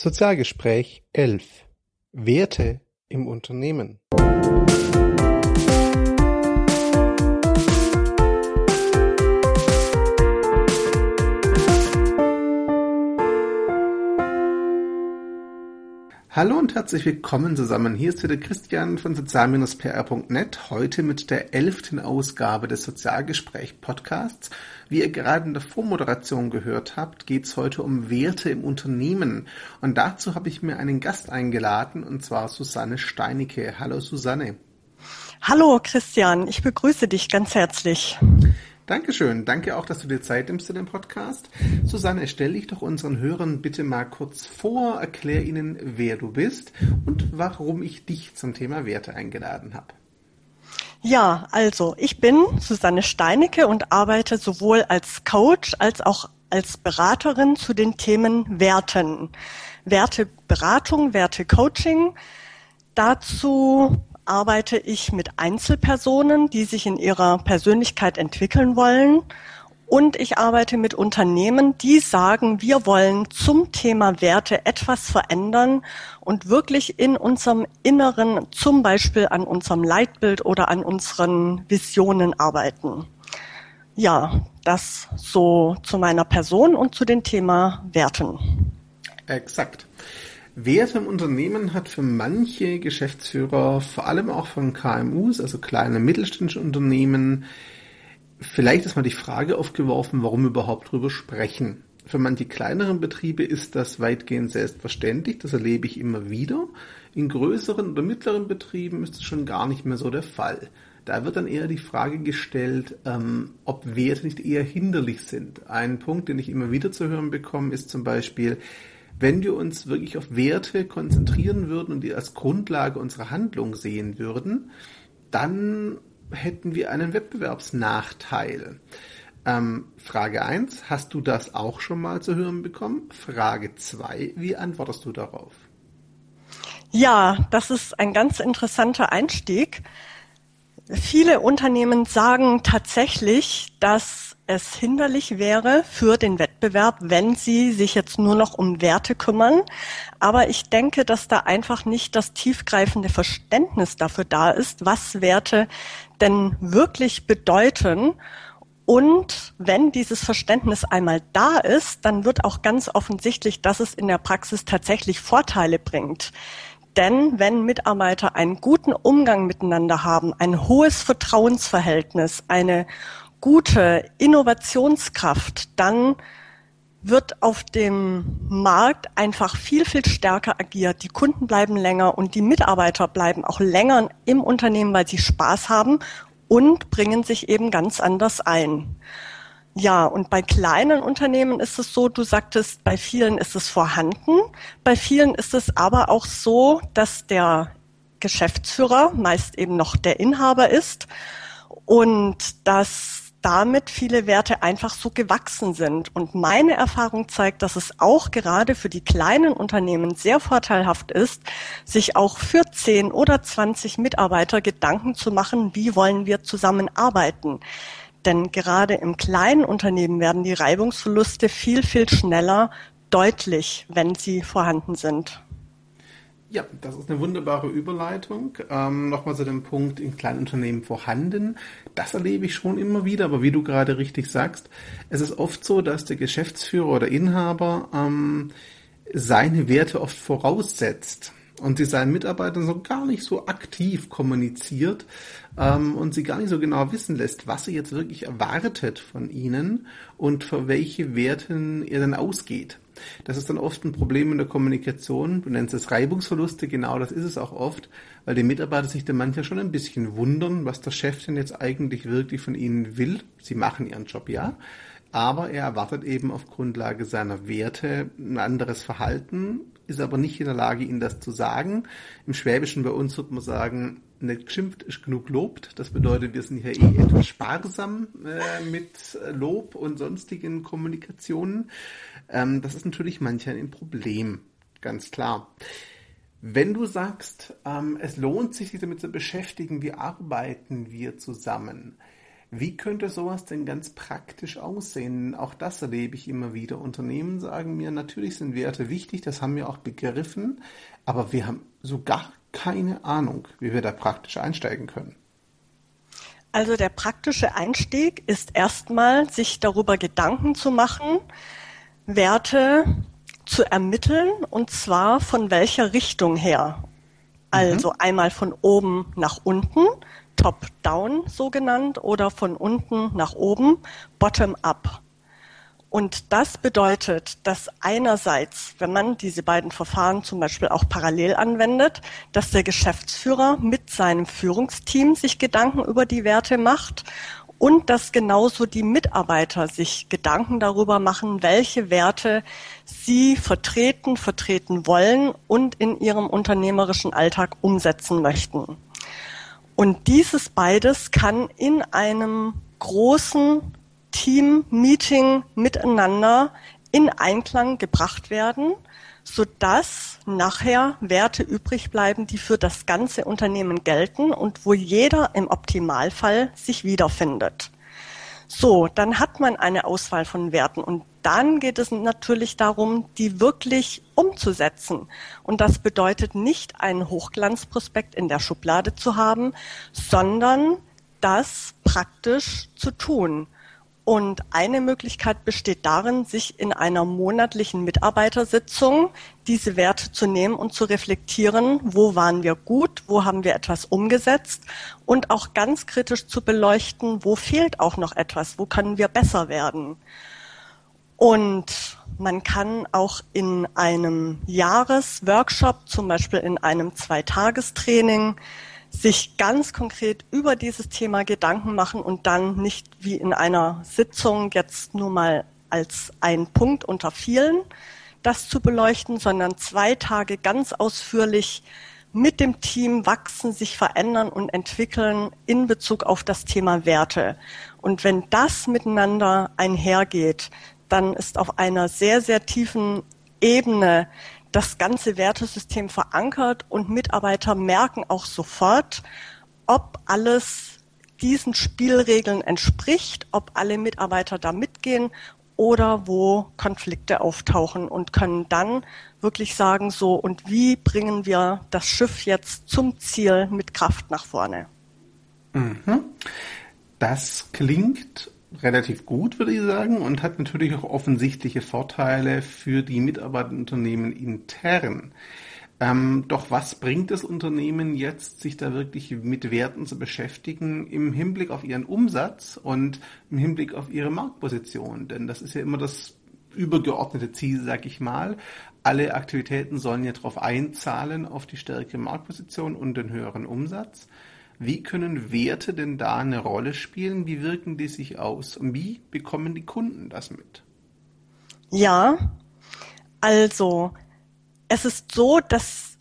Sozialgespräch 11 Werte im Unternehmen Hallo und herzlich willkommen zusammen. Hier ist wieder Christian von sozial-pr.net, heute mit der elften Ausgabe des Sozialgespräch Podcasts. Wie ihr gerade in der Vormoderation gehört habt, geht es heute um Werte im Unternehmen. Und dazu habe ich mir einen Gast eingeladen, und zwar Susanne Steinicke. Hallo Susanne. Hallo Christian, ich begrüße dich ganz herzlich. Dankeschön. Danke auch, dass du dir Zeit nimmst für den Podcast. Susanne, stell dich doch unseren Hörern bitte mal kurz vor, erklär ihnen, wer du bist und warum ich dich zum Thema Werte eingeladen habe. Ja, also ich bin Susanne Steinecke und arbeite sowohl als Coach als auch als Beraterin zu den Themen Werten. Werteberatung, Wertecoaching. Dazu arbeite ich mit Einzelpersonen, die sich in ihrer Persönlichkeit entwickeln wollen. Und ich arbeite mit Unternehmen, die sagen, wir wollen zum Thema Werte etwas verändern und wirklich in unserem Inneren, zum Beispiel an unserem Leitbild oder an unseren Visionen arbeiten. Ja, das so zu meiner Person und zu dem Thema Werten. Exakt. Wert im Unternehmen hat für manche Geschäftsführer, vor allem auch von KMUs, also kleine mittelständische Unternehmen, vielleicht ist mal die Frage aufgeworfen, warum überhaupt drüber sprechen. Für manche kleineren Betriebe ist das weitgehend selbstverständlich, das erlebe ich immer wieder. In größeren oder mittleren Betrieben ist es schon gar nicht mehr so der Fall. Da wird dann eher die Frage gestellt, ähm, ob Werte nicht eher hinderlich sind. Ein Punkt, den ich immer wieder zu hören bekomme, ist zum Beispiel, wenn wir uns wirklich auf Werte konzentrieren würden und die als Grundlage unserer Handlung sehen würden, dann hätten wir einen Wettbewerbsnachteil. Ähm, Frage 1, hast du das auch schon mal zu hören bekommen? Frage 2, wie antwortest du darauf? Ja, das ist ein ganz interessanter Einstieg. Viele Unternehmen sagen tatsächlich, dass es hinderlich wäre für den Wettbewerb, wenn sie sich jetzt nur noch um Werte kümmern. Aber ich denke, dass da einfach nicht das tiefgreifende Verständnis dafür da ist, was Werte denn wirklich bedeuten. Und wenn dieses Verständnis einmal da ist, dann wird auch ganz offensichtlich, dass es in der Praxis tatsächlich Vorteile bringt. Denn wenn Mitarbeiter einen guten Umgang miteinander haben, ein hohes Vertrauensverhältnis, eine gute Innovationskraft, dann wird auf dem Markt einfach viel, viel stärker agiert. Die Kunden bleiben länger und die Mitarbeiter bleiben auch länger im Unternehmen, weil sie Spaß haben und bringen sich eben ganz anders ein. Ja, und bei kleinen Unternehmen ist es so, du sagtest, bei vielen ist es vorhanden. Bei vielen ist es aber auch so, dass der Geschäftsführer meist eben noch der Inhaber ist und dass damit viele Werte einfach so gewachsen sind. Und meine Erfahrung zeigt, dass es auch gerade für die kleinen Unternehmen sehr vorteilhaft ist, sich auch für 10 oder 20 Mitarbeiter Gedanken zu machen, wie wollen wir zusammenarbeiten. Denn gerade im kleinen Unternehmen werden die Reibungsverluste viel, viel schneller deutlich, wenn sie vorhanden sind. Ja, das ist eine wunderbare Überleitung. Ähm, Nochmal zu dem Punkt in kleinen Unternehmen vorhanden. Das erlebe ich schon immer wieder, aber wie du gerade richtig sagst, es ist oft so, dass der Geschäftsführer oder Inhaber ähm, seine Werte oft voraussetzt und sie seinen Mitarbeitern so gar nicht so aktiv kommuniziert ähm, und sie gar nicht so genau wissen lässt, was er jetzt wirklich erwartet von ihnen und für welche Werten er dann ausgeht. Das ist dann oft ein Problem in der Kommunikation. Du nennst es Reibungsverluste, genau das ist es auch oft, weil die Mitarbeiter sich dann manchmal schon ein bisschen wundern, was der Chef denn jetzt eigentlich wirklich von ihnen will. Sie machen ihren Job, ja. Aber er erwartet eben auf Grundlage seiner Werte ein anderes Verhalten, ist aber nicht in der Lage, ihnen das zu sagen. Im Schwäbischen bei uns würde man sagen, nicht geschimpft ist genug lobt. Das bedeutet, wir sind hier eh etwas sparsam äh, mit Lob und sonstigen Kommunikationen. Ähm, das ist natürlich manchmal ein Problem, ganz klar. Wenn du sagst, ähm, es lohnt sich, sich damit zu beschäftigen, wie arbeiten wir zusammen, Wie könnte sowas denn ganz praktisch aussehen? Auch das erlebe ich immer wieder. Unternehmen sagen mir, natürlich sind Werte wichtig, das haben wir auch begriffen, aber wir haben so gar keine Ahnung, wie wir da praktisch einsteigen können. Also der praktische Einstieg ist erstmal, sich darüber Gedanken zu machen, Werte zu ermitteln und zwar von welcher Richtung her. Also mhm. einmal von oben nach unten, top-down so genannt, oder von unten nach oben, bottom-up. Und das bedeutet, dass einerseits, wenn man diese beiden Verfahren zum Beispiel auch parallel anwendet, dass der Geschäftsführer mit seinem Führungsteam sich Gedanken über die Werte macht und dass genauso die Mitarbeiter sich Gedanken darüber machen, welche Werte sie vertreten, vertreten wollen und in ihrem unternehmerischen Alltag umsetzen möchten. Und dieses beides kann in einem großen Team-Meeting miteinander in Einklang gebracht werden, sodass nachher Werte übrig bleiben, die für das ganze Unternehmen gelten und wo jeder im Optimalfall sich wiederfindet. So, dann hat man eine Auswahl von Werten und dann geht es natürlich darum, die wirklich umzusetzen. Und das bedeutet nicht einen Hochglanzprospekt in der Schublade zu haben, sondern das praktisch zu tun. Und eine Möglichkeit besteht darin, sich in einer monatlichen Mitarbeitersitzung diese Werte zu nehmen und zu reflektieren, wo waren wir gut, wo haben wir etwas umgesetzt und auch ganz kritisch zu beleuchten, wo fehlt auch noch etwas, wo können wir besser werden. Und man kann auch in einem Jahresworkshop, zum Beispiel in einem Zweitagestraining, sich ganz konkret über dieses Thema Gedanken machen und dann nicht wie in einer Sitzung jetzt nur mal als ein Punkt unter vielen das zu beleuchten, sondern zwei Tage ganz ausführlich mit dem Team wachsen, sich verändern und entwickeln in Bezug auf das Thema Werte. Und wenn das miteinander einhergeht, dann ist auf einer sehr, sehr tiefen Ebene das ganze Wertesystem verankert und Mitarbeiter merken auch sofort, ob alles diesen Spielregeln entspricht, ob alle Mitarbeiter da mitgehen oder wo Konflikte auftauchen und können dann wirklich sagen, so, und wie bringen wir das Schiff jetzt zum Ziel mit Kraft nach vorne? Mhm. Das klingt relativ gut, würde ich sagen, und hat natürlich auch offensichtliche Vorteile für die Mitarbeiterunternehmen intern. Ähm, doch was bringt das Unternehmen jetzt, sich da wirklich mit Werten zu beschäftigen im Hinblick auf ihren Umsatz und im Hinblick auf ihre Marktposition? Denn das ist ja immer das übergeordnete Ziel, sag ich mal. Alle Aktivitäten sollen ja darauf einzahlen, auf die stärkere Marktposition und den höheren Umsatz. Wie können Werte denn da eine Rolle spielen? Wie wirken die sich aus? Und wie bekommen die Kunden das mit? Ja, also es ist so, dass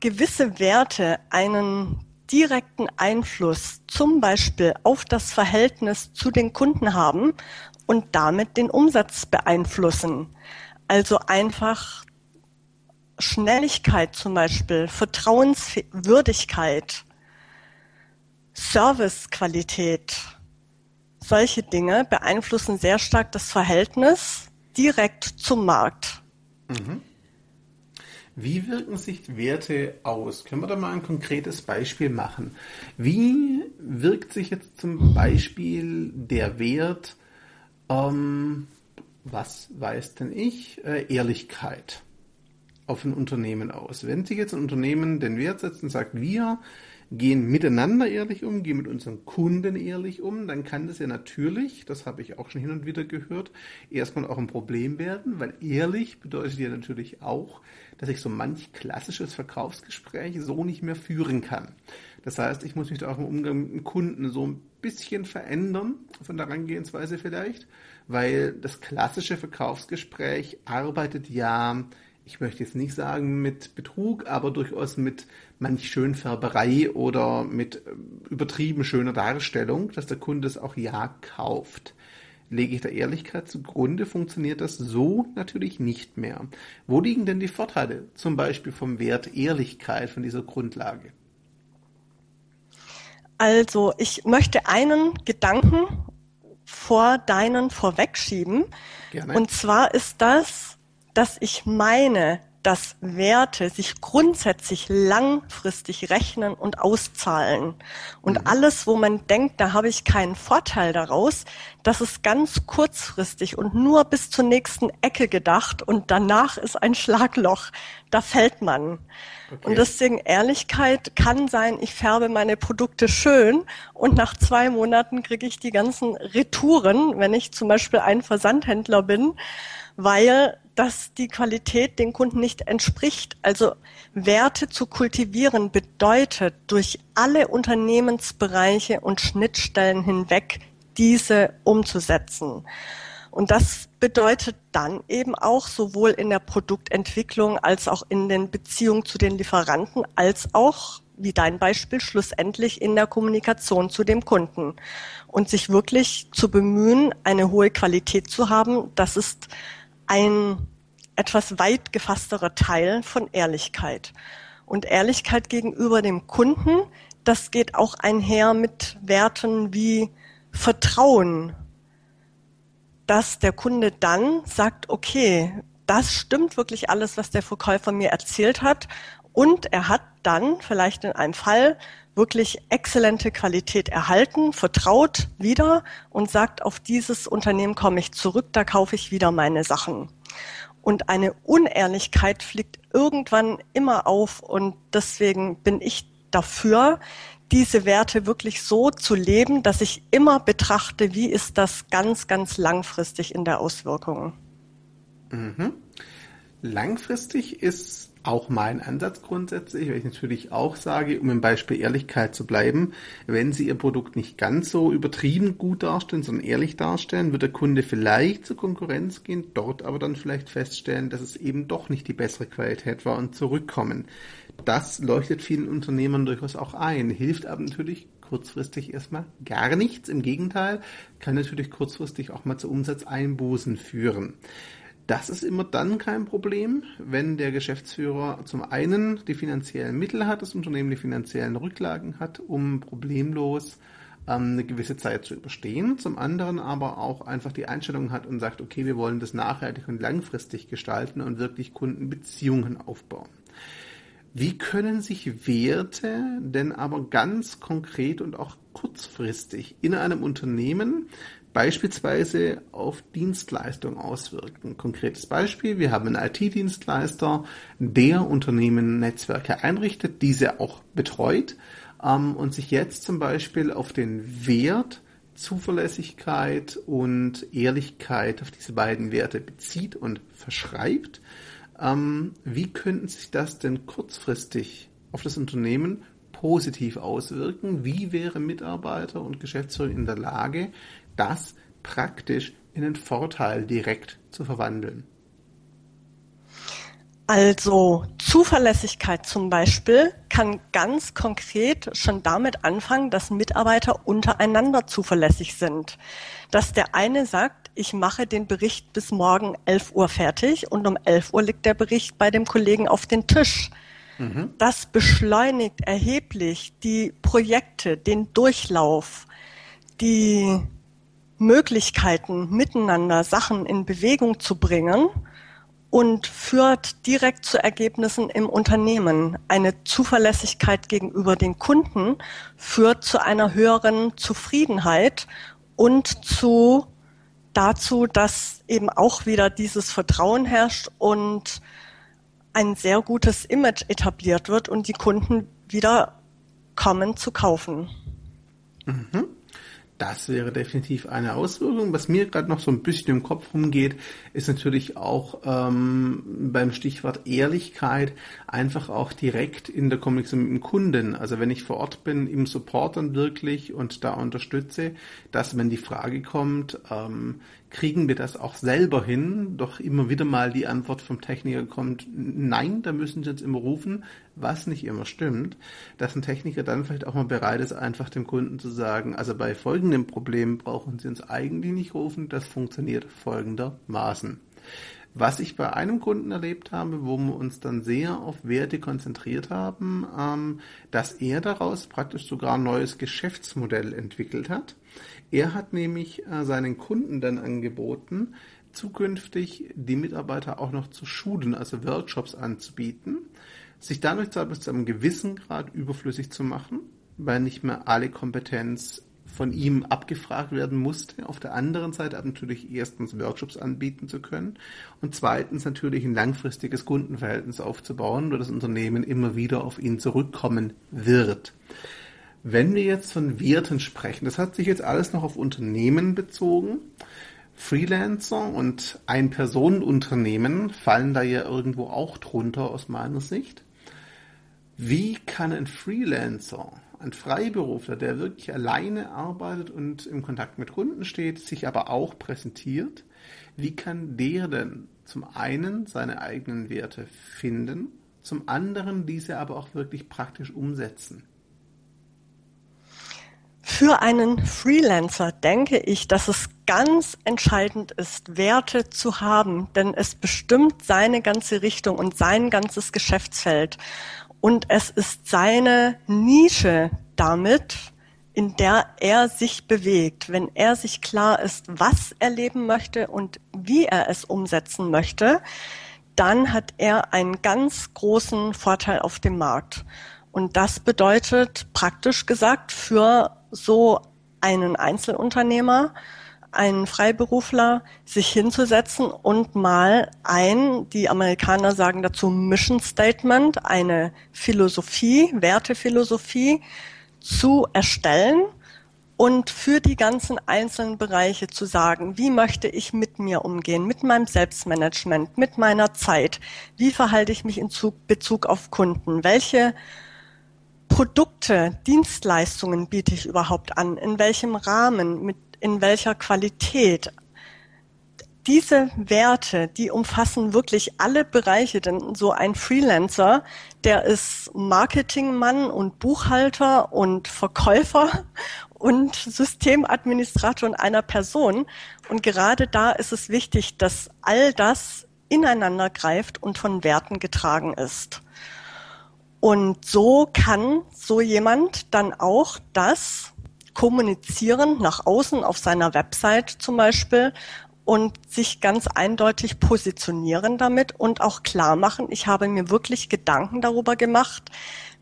gewisse Werte einen direkten Einfluss zum Beispiel auf das Verhältnis zu den Kunden haben und damit den Umsatz beeinflussen. Also einfach Schnelligkeit zum Beispiel, Vertrauenswürdigkeit, Servicequalität, solche Dinge beeinflussen sehr stark das Verhältnis direkt zum Markt. Mhm. Wie wirken sich Werte aus? Können wir da mal ein konkretes Beispiel machen? Wie wirkt sich jetzt zum Beispiel der Wert, ähm, was weiß denn ich, äh, Ehrlichkeit auf ein Unternehmen aus? Wenn sich jetzt ein Unternehmen den Wert setzt und sagt, wir gehen miteinander ehrlich um, gehen mit unseren Kunden ehrlich um, dann kann das ja natürlich, das habe ich auch schon hin und wieder gehört, erstmal auch ein Problem werden, weil ehrlich bedeutet ja natürlich auch, dass ich so manch klassisches Verkaufsgespräch so nicht mehr führen kann. Das heißt, ich muss mich da auch im Umgang mit dem Kunden so ein bisschen verändern von der Herangehensweise vielleicht, weil das klassische Verkaufsgespräch arbeitet ja ich möchte jetzt nicht sagen mit Betrug, aber durchaus mit manch Schönfärberei oder mit äh, übertrieben schöner Darstellung, dass der Kunde es auch ja kauft. Lege ich da Ehrlichkeit zugrunde, funktioniert das so natürlich nicht mehr. Wo liegen denn die Vorteile, zum Beispiel vom Wert Ehrlichkeit, von dieser Grundlage? Also ich möchte einen Gedanken vor deinen vorwegschieben. Gerne. Und zwar ist das, dass ich meine, dass Werte sich grundsätzlich langfristig rechnen und auszahlen. Und mhm. alles, wo man denkt, da habe ich keinen Vorteil daraus, das ist ganz kurzfristig und nur bis zur nächsten Ecke gedacht und danach ist ein Schlagloch. Da fällt man. Okay. Und deswegen Ehrlichkeit kann sein, ich färbe meine Produkte schön und nach zwei Monaten kriege ich die ganzen Retouren, wenn ich zum Beispiel ein Versandhändler bin, weil dass die Qualität den Kunden nicht entspricht. Also Werte zu kultivieren bedeutet, durch alle Unternehmensbereiche und Schnittstellen hinweg diese umzusetzen. Und das bedeutet dann eben auch sowohl in der Produktentwicklung als auch in den Beziehungen zu den Lieferanten als auch, wie dein Beispiel, schlussendlich in der Kommunikation zu dem Kunden. Und sich wirklich zu bemühen, eine hohe Qualität zu haben, das ist ein etwas weit gefassterer Teil von Ehrlichkeit. Und Ehrlichkeit gegenüber dem Kunden, das geht auch einher mit Werten wie Vertrauen, dass der Kunde dann sagt, okay, das stimmt wirklich alles, was der Verkäufer mir erzählt hat. Und er hat dann vielleicht in einem Fall wirklich exzellente Qualität erhalten, vertraut wieder und sagt, auf dieses Unternehmen komme ich zurück, da kaufe ich wieder meine Sachen. Und eine Unehrlichkeit fliegt irgendwann immer auf und deswegen bin ich dafür, diese Werte wirklich so zu leben, dass ich immer betrachte, wie ist das ganz, ganz langfristig in der Auswirkung. Mhm. Langfristig ist auch mein Ansatz grundsätzlich, weil ich natürlich auch sage, um im Beispiel Ehrlichkeit zu bleiben, wenn Sie Ihr Produkt nicht ganz so übertrieben gut darstellen, sondern ehrlich darstellen, wird der Kunde vielleicht zur Konkurrenz gehen, dort aber dann vielleicht feststellen, dass es eben doch nicht die bessere Qualität war und zurückkommen. Das leuchtet vielen Unternehmern durchaus auch ein, hilft aber natürlich kurzfristig erstmal gar nichts. Im Gegenteil, kann natürlich kurzfristig auch mal zu Umsatzeinbußen führen. Das ist immer dann kein Problem, wenn der Geschäftsführer zum einen die finanziellen Mittel hat, das Unternehmen die finanziellen Rücklagen hat, um problemlos ähm, eine gewisse Zeit zu überstehen. Zum anderen aber auch einfach die Einstellung hat und sagt, okay, wir wollen das nachhaltig und langfristig gestalten und wirklich Kundenbeziehungen aufbauen. Wie können sich Werte denn aber ganz konkret und auch kurzfristig in einem Unternehmen beispielsweise auf Dienstleistung auswirken. Konkretes Beispiel, wir haben einen IT-Dienstleister, der Unternehmen Netzwerke einrichtet, diese auch betreut ähm, und sich jetzt zum Beispiel auf den Wert Zuverlässigkeit und Ehrlichkeit auf diese beiden Werte bezieht und verschreibt. Ähm, wie könnten sich das denn kurzfristig auf das Unternehmen positiv auswirken? Wie wäre Mitarbeiter und Geschäftsführer in der Lage, das praktisch in den Vorteil direkt zu verwandeln? Also Zuverlässigkeit zum Beispiel kann ganz konkret schon damit anfangen, dass Mitarbeiter untereinander zuverlässig sind. Dass der eine sagt, ich mache den Bericht bis morgen 11 Uhr fertig und um 11 Uhr liegt der Bericht bei dem Kollegen auf den Tisch. Mhm. Das beschleunigt erheblich die Projekte, den Durchlauf, die Möglichkeiten, miteinander Sachen in Bewegung zu bringen und führt direkt zu Ergebnissen im Unternehmen. Eine Zuverlässigkeit gegenüber den Kunden führt zu einer höheren Zufriedenheit und zu dazu, dass eben auch wieder dieses Vertrauen herrscht und ein sehr gutes Image etabliert wird und die Kunden wieder kommen zu kaufen. Mhm. Das wäre definitiv eine Auswirkung. Was mir gerade noch so ein bisschen im Kopf rumgeht, ist natürlich auch ähm, beim Stichwort Ehrlichkeit einfach auch direkt in der Kommunikation mit dem Kunden. Also wenn ich vor Ort bin, im Support dann wirklich und da unterstütze, dass wenn die Frage kommt, ähm, kriegen wir das auch selber hin, doch immer wieder mal die Antwort vom Techniker kommt, nein, da müssen Sie jetzt immer rufen, was nicht immer stimmt, dass ein Techniker dann vielleicht auch mal bereit ist, einfach dem Kunden zu sagen, also bei folgendem Problem brauchen Sie uns eigentlich nicht rufen, das funktioniert folgendermaßen. Was ich bei einem Kunden erlebt habe, wo wir uns dann sehr auf Werte konzentriert haben, ähm, dass er daraus praktisch sogar ein neues Geschäftsmodell entwickelt hat. Er hat nämlich äh, seinen Kunden dann angeboten, zukünftig die Mitarbeiter auch noch zu schulen, also Workshops anzubieten, sich dadurch zwar bis zu einem gewissen Grad überflüssig zu machen, weil nicht mehr alle Kompetenz von ihm abgefragt werden musste. Auf der anderen Seite aber natürlich erstens Workshops anbieten zu können und zweitens natürlich ein langfristiges Kundenverhältnis aufzubauen, wo das Unternehmen immer wieder auf ihn zurückkommen wird. Wenn wir jetzt von Werten sprechen, das hat sich jetzt alles noch auf Unternehmen bezogen. Freelancer und Ein-Personen-Unternehmen fallen da ja irgendwo auch drunter aus meiner Sicht. Wie kann ein Freelancer ein Freiberufler, der wirklich alleine arbeitet und im Kontakt mit Kunden steht, sich aber auch präsentiert, wie kann der denn zum einen seine eigenen Werte finden, zum anderen diese aber auch wirklich praktisch umsetzen? Für einen Freelancer denke ich, dass es ganz entscheidend ist, Werte zu haben, denn es bestimmt seine ganze Richtung und sein ganzes Geschäftsfeld. Und es ist seine Nische damit, in der er sich bewegt. Wenn er sich klar ist, was er leben möchte und wie er es umsetzen möchte, dann hat er einen ganz großen Vorteil auf dem Markt. Und das bedeutet praktisch gesagt für so einen Einzelunternehmer, einen Freiberufler sich hinzusetzen und mal ein, die Amerikaner sagen dazu Mission Statement, eine Philosophie, Wertephilosophie zu erstellen und für die ganzen einzelnen Bereiche zu sagen, wie möchte ich mit mir umgehen, mit meinem Selbstmanagement, mit meiner Zeit, wie verhalte ich mich in Bezug auf Kunden, welche Produkte, Dienstleistungen biete ich überhaupt an, in welchem Rahmen, mit in welcher Qualität. Diese Werte, die umfassen wirklich alle Bereiche, denn so ein Freelancer, der ist Marketingmann und Buchhalter und Verkäufer und Systemadministrator in einer Person. Und gerade da ist es wichtig, dass all das ineinander greift und von Werten getragen ist. Und so kann so jemand dann auch das kommunizieren nach außen auf seiner Website zum Beispiel und sich ganz eindeutig positionieren damit und auch klar machen, ich habe mir wirklich Gedanken darüber gemacht,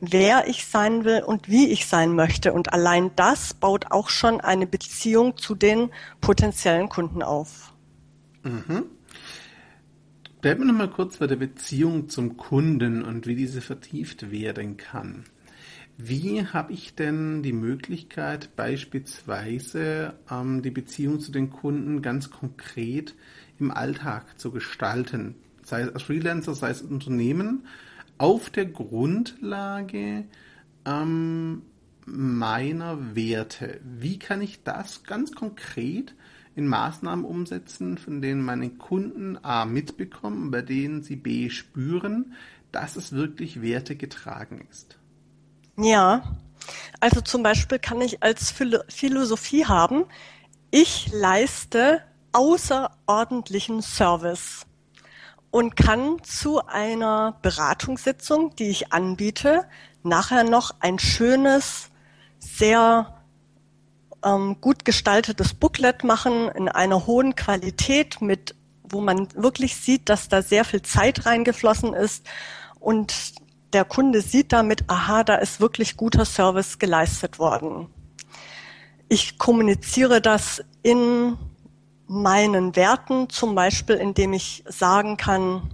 wer ich sein will und wie ich sein möchte. Und allein das baut auch schon eine Beziehung zu den potenziellen Kunden auf. Mhm. Bleiben wir nochmal kurz bei der Beziehung zum Kunden und wie diese vertieft werden kann. Wie habe ich denn die Möglichkeit, beispielsweise ähm, die Beziehung zu den Kunden ganz konkret im Alltag zu gestalten? Sei es als Freelancer, sei es als Unternehmen, auf der Grundlage ähm, meiner Werte. Wie kann ich das ganz konkret in Maßnahmen umsetzen, von denen meine Kunden A mitbekommen, bei denen sie B spüren, dass es wirklich Werte getragen ist? Ja, also zum Beispiel kann ich als Philosophie haben, ich leiste außerordentlichen Service und kann zu einer Beratungssitzung, die ich anbiete, nachher noch ein schönes, sehr ähm, gut gestaltetes Booklet machen in einer hohen Qualität mit, wo man wirklich sieht, dass da sehr viel Zeit reingeflossen ist und der Kunde sieht damit, aha, da ist wirklich guter Service geleistet worden. Ich kommuniziere das in meinen Werten, zum Beispiel indem ich sagen kann,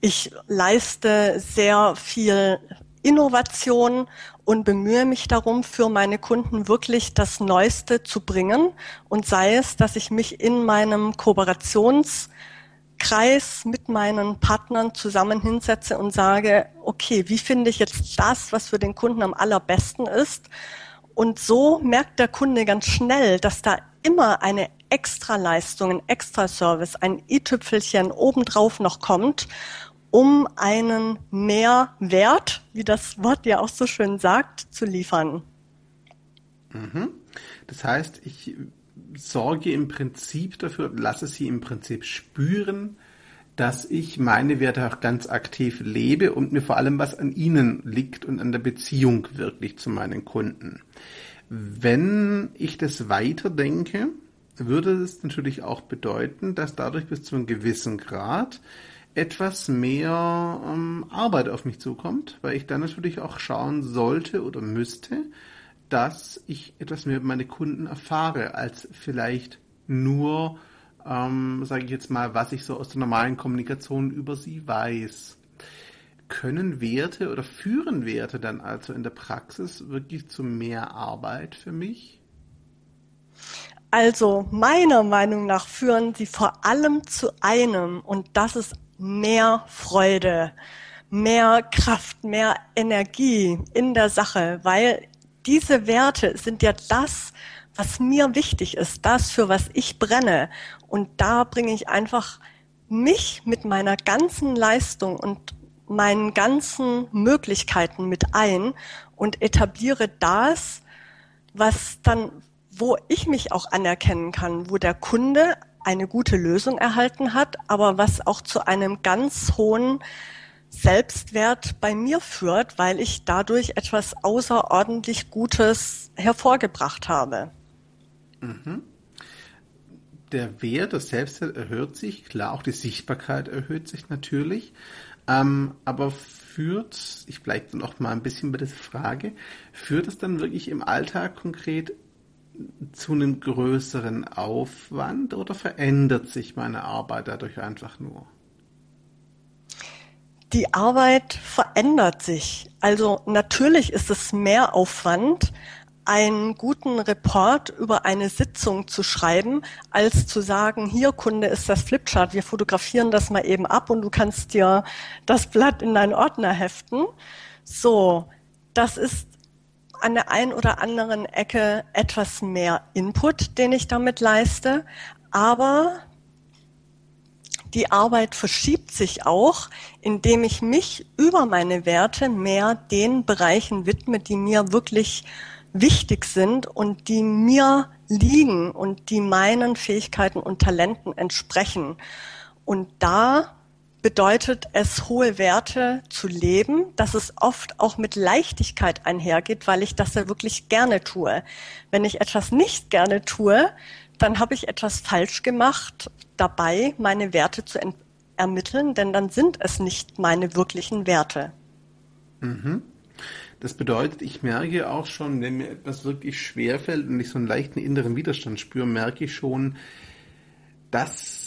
ich leiste sehr viel Innovation und bemühe mich darum, für meine Kunden wirklich das Neueste zu bringen. Und sei es, dass ich mich in meinem Kooperations- Kreis mit meinen Partnern zusammen hinsetze und sage, okay, wie finde ich jetzt das, was für den Kunden am allerbesten ist? Und so merkt der Kunde ganz schnell, dass da immer eine Extraleistung, ein Extraservice, ein i-Tüpfelchen obendrauf noch kommt, um einen Mehrwert, wie das Wort ja auch so schön sagt, zu liefern. Mhm. Das heißt, ich sorge im Prinzip dafür, lasse sie im Prinzip spüren, dass ich meine Werte auch ganz aktiv lebe und mir vor allem was an ihnen liegt und an der Beziehung wirklich zu meinen Kunden. Wenn ich das weiterdenke, würde es natürlich auch bedeuten, dass dadurch bis zu einem gewissen Grad etwas mehr ähm, Arbeit auf mich zukommt, weil ich dann natürlich auch schauen sollte oder müsste, dass ich etwas mehr über meine Kunden erfahre, als vielleicht nur, ähm, sage ich jetzt mal, was ich so aus der normalen Kommunikation über sie weiß. Können Werte oder führen Werte dann also in der Praxis wirklich zu mehr Arbeit für mich? Also meiner Meinung nach führen sie vor allem zu einem und das ist mehr Freude, mehr Kraft, mehr Energie in der Sache, weil diese Werte sind ja das, was mir wichtig ist, das, für was ich brenne. Und da bringe ich einfach mich mit meiner ganzen Leistung und meinen ganzen Möglichkeiten mit ein und etabliere das, was dann, wo ich mich auch anerkennen kann, wo der Kunde eine gute Lösung erhalten hat, aber was auch zu einem ganz hohen Selbstwert bei mir führt, weil ich dadurch etwas außerordentlich Gutes hervorgebracht habe. Mhm. Der Wert, das Selbstwert erhöht sich, klar, auch die Sichtbarkeit erhöht sich natürlich, ähm, aber führt, ich bleibe noch mal ein bisschen bei dieser Frage, führt es dann wirklich im Alltag konkret zu einem größeren Aufwand oder verändert sich meine Arbeit dadurch einfach nur? Die Arbeit verändert sich. Also natürlich ist es mehr Aufwand, einen guten Report über eine Sitzung zu schreiben, als zu sagen, hier Kunde ist das Flipchart, wir fotografieren das mal eben ab und du kannst dir das Blatt in deinen Ordner heften. So, das ist an der einen oder anderen Ecke etwas mehr Input, den ich damit leiste, aber die Arbeit verschiebt sich auch, indem ich mich über meine Werte mehr den Bereichen widme, die mir wirklich wichtig sind und die mir liegen und die meinen Fähigkeiten und Talenten entsprechen. Und da bedeutet es, hohe Werte zu leben, dass es oft auch mit Leichtigkeit einhergeht, weil ich das ja wirklich gerne tue. Wenn ich etwas nicht gerne tue, dann habe ich etwas falsch gemacht dabei, meine Werte zu ermitteln, denn dann sind es nicht meine wirklichen Werte. Mhm. Das bedeutet, ich merke auch schon, wenn mir etwas wirklich schwer fällt und ich so einen leichten inneren Widerstand spüre, merke ich schon, dass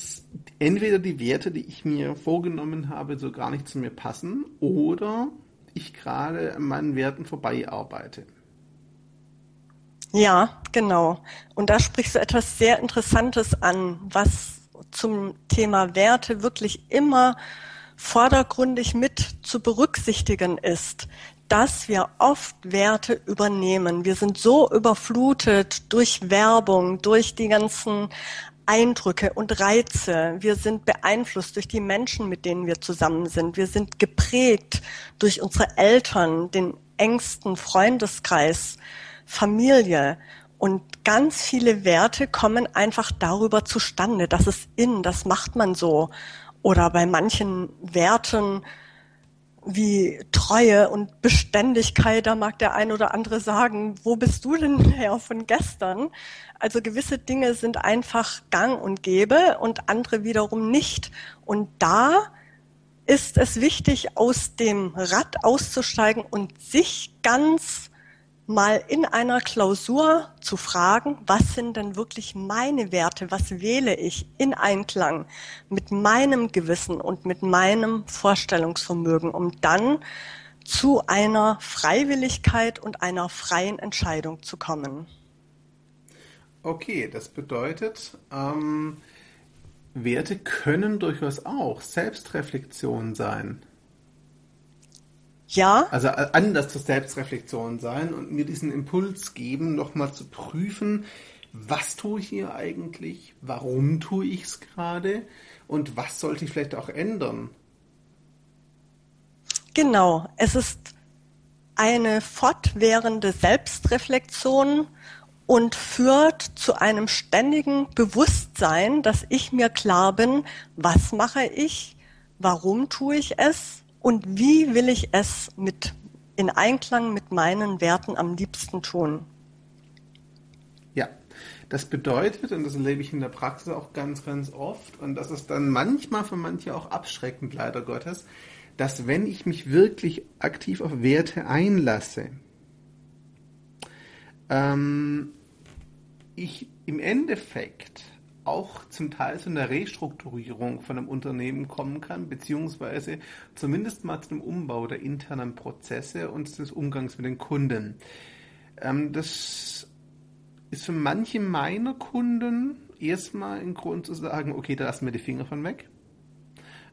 entweder die Werte, die ich mir vorgenommen habe, so gar nicht zu mir passen oder ich gerade an meinen Werten vorbei arbeite. Ja, genau. Und da sprichst du etwas sehr Interessantes an, was zum Thema Werte wirklich immer vordergründig mit zu berücksichtigen ist, dass wir oft Werte übernehmen. Wir sind so überflutet durch Werbung, durch die ganzen Eindrücke und Reize. Wir sind beeinflusst durch die Menschen, mit denen wir zusammen sind. Wir sind geprägt durch unsere Eltern, den engsten Freundeskreis, Familie. Und ganz viele Werte kommen einfach darüber zustande. Das ist in, das macht man so. Oder bei manchen Werten wie Treue und Beständigkeit, da mag der ein oder andere sagen, wo bist du denn her von gestern? Also gewisse Dinge sind einfach gang und gäbe und andere wiederum nicht. Und da ist es wichtig, aus dem Rad auszusteigen und sich ganz mal in einer Klausur zu fragen, was sind denn wirklich meine Werte, was wähle ich in Einklang mit meinem Gewissen und mit meinem Vorstellungsvermögen, um dann zu einer Freiwilligkeit und einer freien Entscheidung zu kommen. Okay, das bedeutet, ähm, Werte können durchaus auch Selbstreflexion sein. Ja. Also äh, anders zur Selbstreflexion sein und mir diesen Impuls geben, nochmal zu prüfen, was tue ich hier eigentlich, warum tue ich es gerade und was sollte ich vielleicht auch ändern. Genau, es ist eine fortwährende Selbstreflexion und führt zu einem ständigen Bewusstsein, dass ich mir klar bin, was mache ich, warum tue ich es und wie will ich es mit in Einklang mit meinen Werten am liebsten tun. Ja, das bedeutet, und das erlebe ich in der Praxis auch ganz, ganz oft, und das ist dann manchmal für manche auch abschreckend, leider Gottes, dass wenn ich mich wirklich aktiv auf Werte einlasse, ähm, ich im Endeffekt auch zum Teil zu einer Restrukturierung von einem Unternehmen kommen kann, beziehungsweise zumindest mal zu einem Umbau der internen Prozesse und des Umgangs mit den Kunden. Ähm, das ist für manche meiner Kunden erstmal ein Grund zu sagen, okay, da lassen wir die Finger von weg.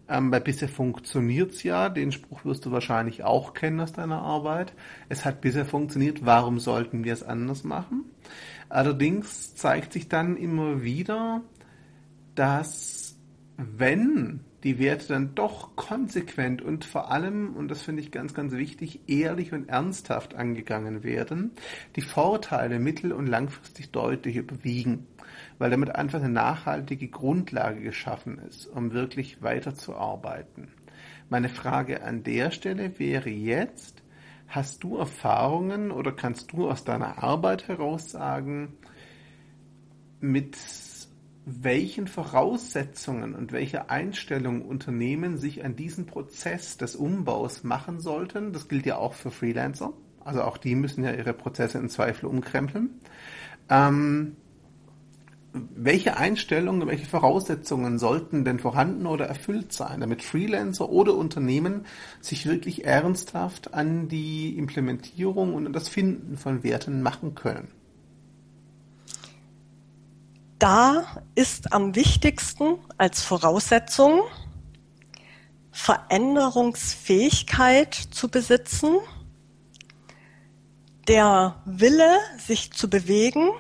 Ähm, weil bisher funktioniert's ja, den Spruch wirst du wahrscheinlich auch kennen aus deiner Arbeit. Es hat bisher funktioniert, warum sollten wir es anders machen? Allerdings zeigt sich dann immer wieder, dass wenn die Werte dann doch konsequent und vor allem, und das finde ich ganz, ganz wichtig, ehrlich und ernsthaft angegangen werden, die Vorteile mittel- und langfristig deutlich überwiegen weil damit einfach eine nachhaltige Grundlage geschaffen ist, um wirklich weiterzuarbeiten. Meine Frage an der Stelle wäre jetzt, hast du Erfahrungen oder kannst du aus deiner Arbeit heraus sagen, mit welchen Voraussetzungen und welche Einstellungen Unternehmen sich an diesen Prozess des Umbaus machen sollten. Das gilt ja auch für Freelancer. Also auch die müssen ja ihre Prozesse in Zweifel umkrempeln. Ähm, welche Einstellungen, welche Voraussetzungen sollten denn vorhanden oder erfüllt sein, damit Freelancer oder Unternehmen sich wirklich ernsthaft an die Implementierung und an das Finden von Werten machen können? Da ist am wichtigsten als Voraussetzung Veränderungsfähigkeit zu besitzen, der Wille, sich zu bewegen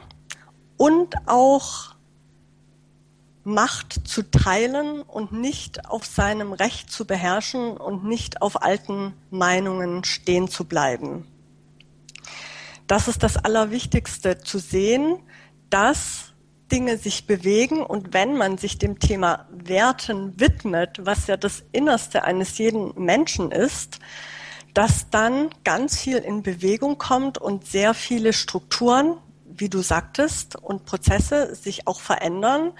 und auch Macht zu teilen und nicht auf seinem Recht zu beherrschen und nicht auf alten Meinungen stehen zu bleiben. Das ist das Allerwichtigste zu sehen, dass Dinge sich bewegen und wenn man sich dem Thema Werten widmet, was ja das Innerste eines jeden Menschen ist, dass dann ganz viel in Bewegung kommt und sehr viele Strukturen, wie du sagtest, und Prozesse sich auch verändern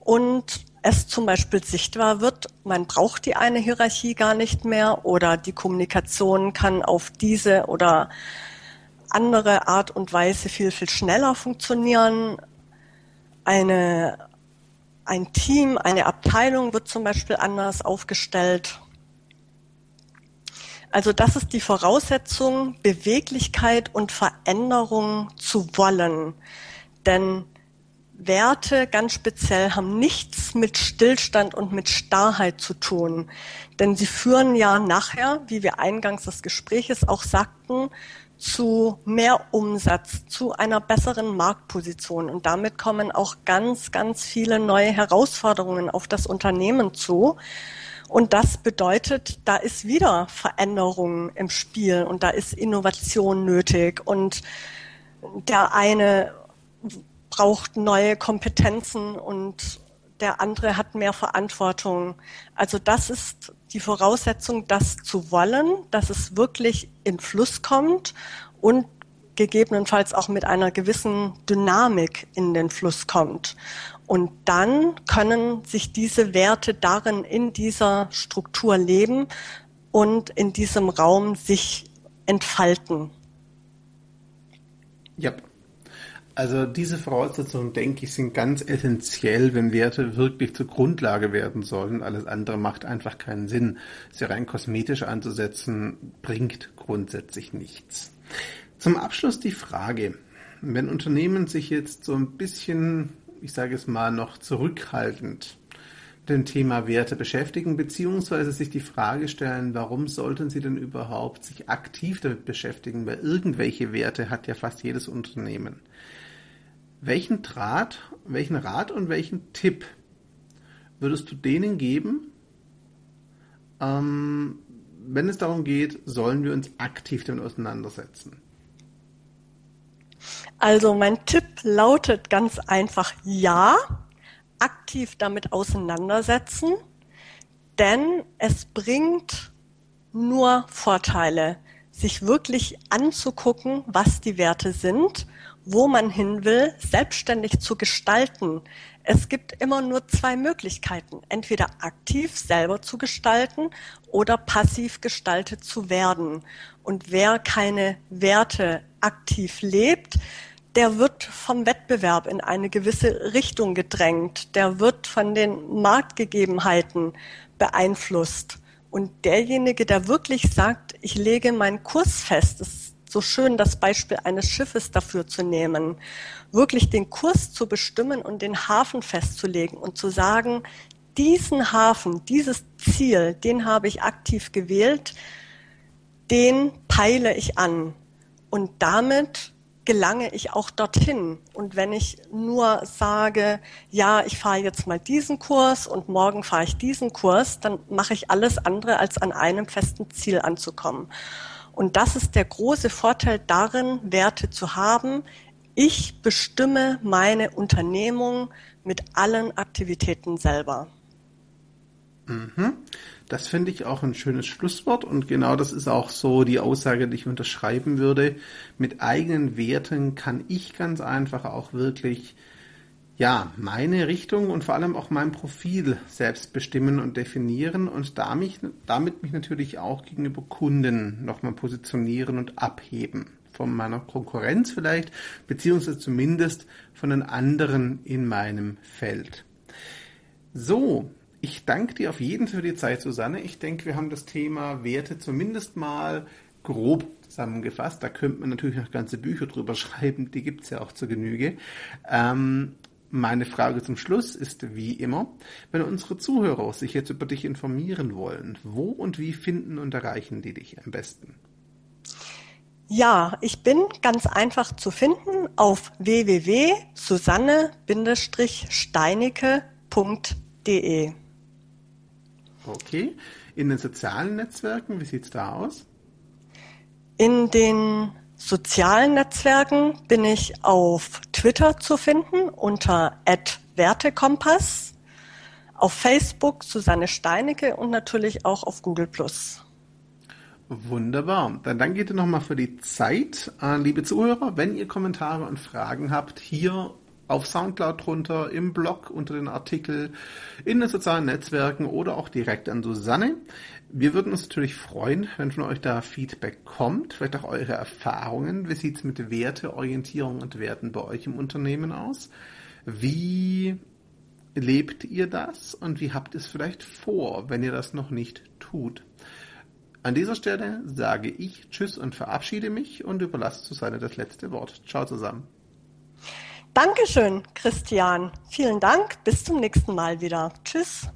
und es zum Beispiel sichtbar wird, man braucht die eine Hierarchie gar nicht mehr oder die Kommunikation kann auf diese oder andere Art und Weise viel, viel schneller funktionieren. Eine, ein Team, eine Abteilung wird zum Beispiel anders aufgestellt also das ist die Voraussetzung, Beweglichkeit und Veränderung zu wollen. Denn Werte ganz speziell haben nichts mit Stillstand und mit Starrheit zu tun. Denn sie führen ja nachher, wie wir eingangs des Gespräches auch sagten, zu mehr Umsatz, zu einer besseren Marktposition. Und damit kommen auch ganz, ganz viele neue Herausforderungen auf das Unternehmen zu. Und das bedeutet, da ist wieder Veränderung im Spiel und da ist Innovation nötig und der eine braucht neue Kompetenzen und der andere hat mehr Verantwortung. Also das ist die Voraussetzung, das zu wollen, dass es wirklich in Fluss kommt und gegebenenfalls auch mit einer gewissen Dynamik in den Fluss kommt. Und dann können sich diese Werte darin in dieser Struktur leben und in diesem Raum sich entfalten. Ja. Also diese Voraussetzungen, denke ich, sind ganz essentiell, wenn Werte wirklich zur Grundlage werden sollen. Alles andere macht einfach keinen Sinn. Sie rein kosmetisch anzusetzen, bringt grundsätzlich nichts. Zum Abschluss die Frage, wenn Unternehmen sich jetzt so ein bisschen ich sage es mal, noch zurückhaltend dem Thema Werte beschäftigen, beziehungsweise sich die Frage stellen, warum sollten sie denn überhaupt sich aktiv damit beschäftigen, weil irgendwelche Werte hat ja fast jedes Unternehmen. Welchen Draht, welchen Rat und welchen Tipp würdest du denen geben, ähm, wenn es darum geht, sollen wir uns aktiv damit auseinandersetzen? Also mein Tipp lautet ganz einfach ja, aktiv damit auseinandersetzen, denn es bringt nur Vorteile, sich wirklich anzugucken, was die Werte sind, wo man hin will, selbstständig zu gestalten. Es gibt immer nur zwei Möglichkeiten, entweder aktiv selber zu gestalten oder passiv gestaltet zu werden. Und wer keine Werte aktiv lebt, der wird vom Wettbewerb in eine gewisse Richtung gedrängt, der wird von den Marktgegebenheiten beeinflusst. Und derjenige, der wirklich sagt, ich lege meinen Kurs fest, es ist so schön das Beispiel eines Schiffes dafür zu nehmen, wirklich den Kurs zu bestimmen und den Hafen festzulegen und zu sagen, diesen Hafen, dieses Ziel, den habe ich aktiv gewählt, den peile ich an. Und damit gelange ich auch dorthin. Und wenn ich nur sage, ja, ich fahre jetzt mal diesen Kurs und morgen fahre ich diesen Kurs, dann mache ich alles andere, als an einem festen Ziel anzukommen. Und das ist der große Vorteil darin, Werte zu haben. Ich bestimme meine Unternehmung mit allen Aktivitäten selber. Mhm. Das finde ich auch ein schönes Schlusswort und genau das ist auch so die Aussage, die ich unterschreiben würde. Mit eigenen Werten kann ich ganz einfach auch wirklich ja, meine Richtung und vor allem auch mein Profil selbst bestimmen und definieren und damit, damit mich natürlich auch gegenüber Kunden nochmal positionieren und abheben. Von meiner Konkurrenz vielleicht, beziehungsweise zumindest von den anderen in meinem Feld. So, ich danke dir auf jeden Fall für die Zeit, Susanne. Ich denke, wir haben das Thema Werte zumindest mal grob zusammengefasst. Da könnte man natürlich noch ganze Bücher drüber schreiben, die gibt es ja auch zur Genüge. Ähm, meine Frage zum Schluss ist wie immer, wenn unsere Zuhörer sich jetzt über dich informieren wollen, wo und wie finden und erreichen die dich am besten? Ja, ich bin ganz einfach zu finden auf www.susanne-steinecke.de. Okay. In den sozialen Netzwerken, wie sieht es da aus? In den sozialen Netzwerken bin ich auf Twitter zu finden unter @wertekompass, auf Facebook Susanne Steinecke und natürlich auch auf Google Wunderbar. Dann danke dir nochmal für die Zeit. Äh, liebe Zuhörer, wenn ihr Kommentare und Fragen habt, hier auf Soundcloud drunter, im Blog unter den Artikel, in den sozialen Netzwerken oder auch direkt an Susanne. Wir würden uns natürlich freuen, wenn von euch da Feedback kommt, vielleicht auch eure Erfahrungen. Wie sieht es mit Werteorientierung und Werten bei euch im Unternehmen aus? Wie lebt ihr das und wie habt ihr es vielleicht vor, wenn ihr das noch nicht tut? An dieser Stelle sage ich Tschüss und verabschiede mich und überlasse Susanne das letzte Wort. Ciao zusammen. Dankeschön, Christian. Vielen Dank. Bis zum nächsten Mal wieder. Tschüss.